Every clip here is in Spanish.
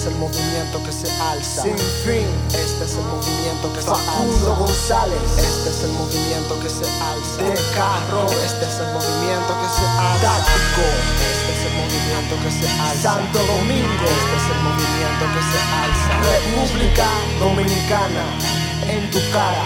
es el movimiento que se alza. Sin fin. Este es el movimiento que se Facundo alza. González. Este es el movimiento que se alza. De carro. Este es el movimiento que se alza. Táctico. Este es el movimiento que se alza. Santo Domingo. Este es el movimiento que se alza. República Dominicana. En tu cara.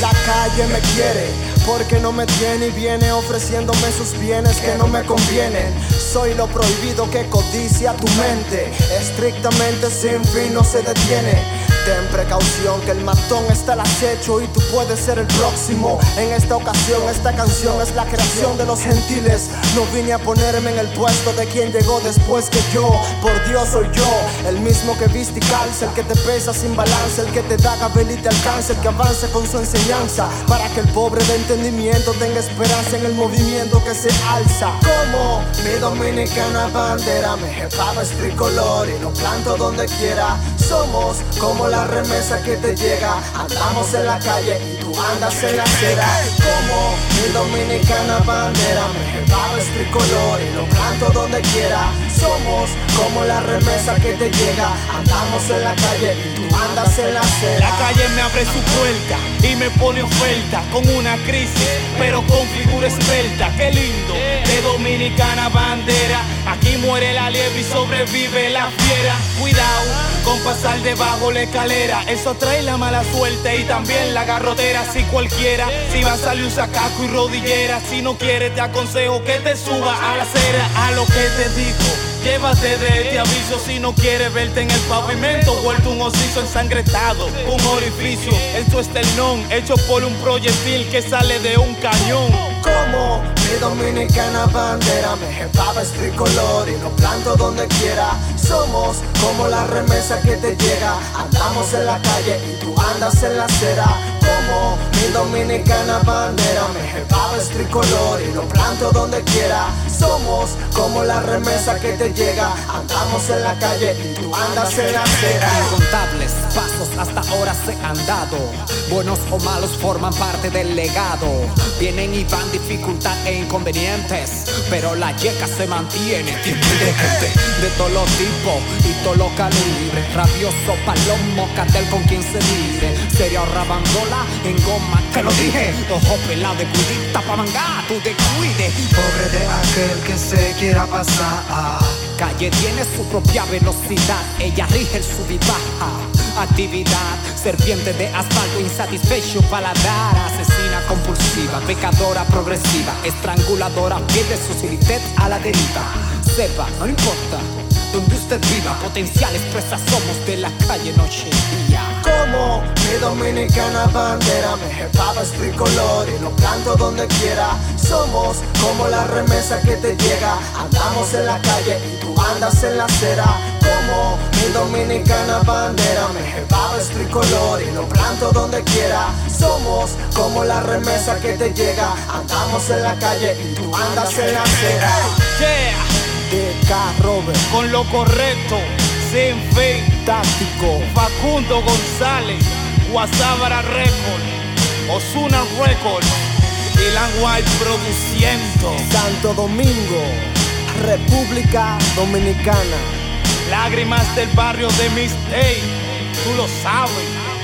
La calle me quiere porque no me tiene y viene ofreciéndome sus bienes que no me convienen. Soy lo prohibido que codicia tu mente. Estrictamente sin fin no se detiene. Ten precaución que el matón está al acecho y tú puedes ser el próximo. En esta ocasión esta canción es la creación de los gentiles. No vine a ponerme en el puesto de quien llegó después que yo. Por Dios soy yo, el mismo que viste y calza, el que te pesa sin balance, el que te da gabel y te alcanza, el que avanza con su enseñanza. Para que el pobre de entendimiento tenga esperanza en el movimiento que se alza. Como mi dominicana bandera, me jefaba es tricolor y lo planto donde quiera. Somos como la remesa que te llega. Andamos en la calle y tú andas en la acera. Como mi dominicana bandera, me jefaba es tricolor y donde quiera. Somos como la remesa que te llega. Andamos en la calle y tú andas en la acera. La calle me abre su puerta y me pone oferta con una crisis, pero con figura esbelta. Qué lindo, de dominicana bandera. Aquí muere la liebre y sobrevive la fiera. Cuidado con pasar debajo la escalera. Eso trae la mala suerte y también la garrotera. Si cualquiera, si va a salir un sacaco y rodillera. Si no quieres, te aconsejo que te suba a la acera. A lo que te digo. Llévate de este aviso si no quieres verte en el pavimento Vuelto un osiso ensangrentado, un orificio En su esternón, hecho por un proyectil que sale de un cañón Como mi dominicana bandera, me jefaba es tricolor y lo planto donde quiera. Somos como la remesa que te llega. Andamos en la calle y tú andas en la acera. Como mi dominicana bandera, me jefaba es tricolor y lo planto donde quiera. Somos como la remesa que te llega. Andamos en la calle y tú andas en la acera. Incontables pasos hasta ahora se han dado. Buenos o malos forman parte del legado. Vienen y van dificultad e inconvenientes. Pero la yeca se mantiene. Tiene de gente de todos los tipos y todos los calibres. Rabioso, palomo, cartel con quien se mire. Sería rabandola en goma, te lo dije. Ojo pelado de cuidita pa' mangar, tú te. Pobre de aquel que se quiera pasar. Calle tiene su propia velocidad, ella rige el sub y baja. Actividad, serpiente de asfalto, insatisfecho paladar, asesina compulsiva, pecadora progresiva, estranguladora, pierde su solidez a la deriva. Sepa, no importa donde usted viva, potenciales presas somos de la calle noche y día. Como mi dominicana bandera, me jefaba es tricolor y lo planto donde quiera. Somos como la remesa que te llega. Andamos en la calle y tú andas en la acera. Como mi dominicana bandera, me jefaba es tricolor y lo planto donde quiera. Somos como la remesa que te llega. Andamos en la calle y tú andas en la acera. Yeah, De. Robert, con lo correcto, sin fin táctico. Facundo González, Guasábara Record, Osuna Record y White produciendo. Santo Domingo, República Dominicana. Lágrimas del barrio de Miss Day, tú lo sabes.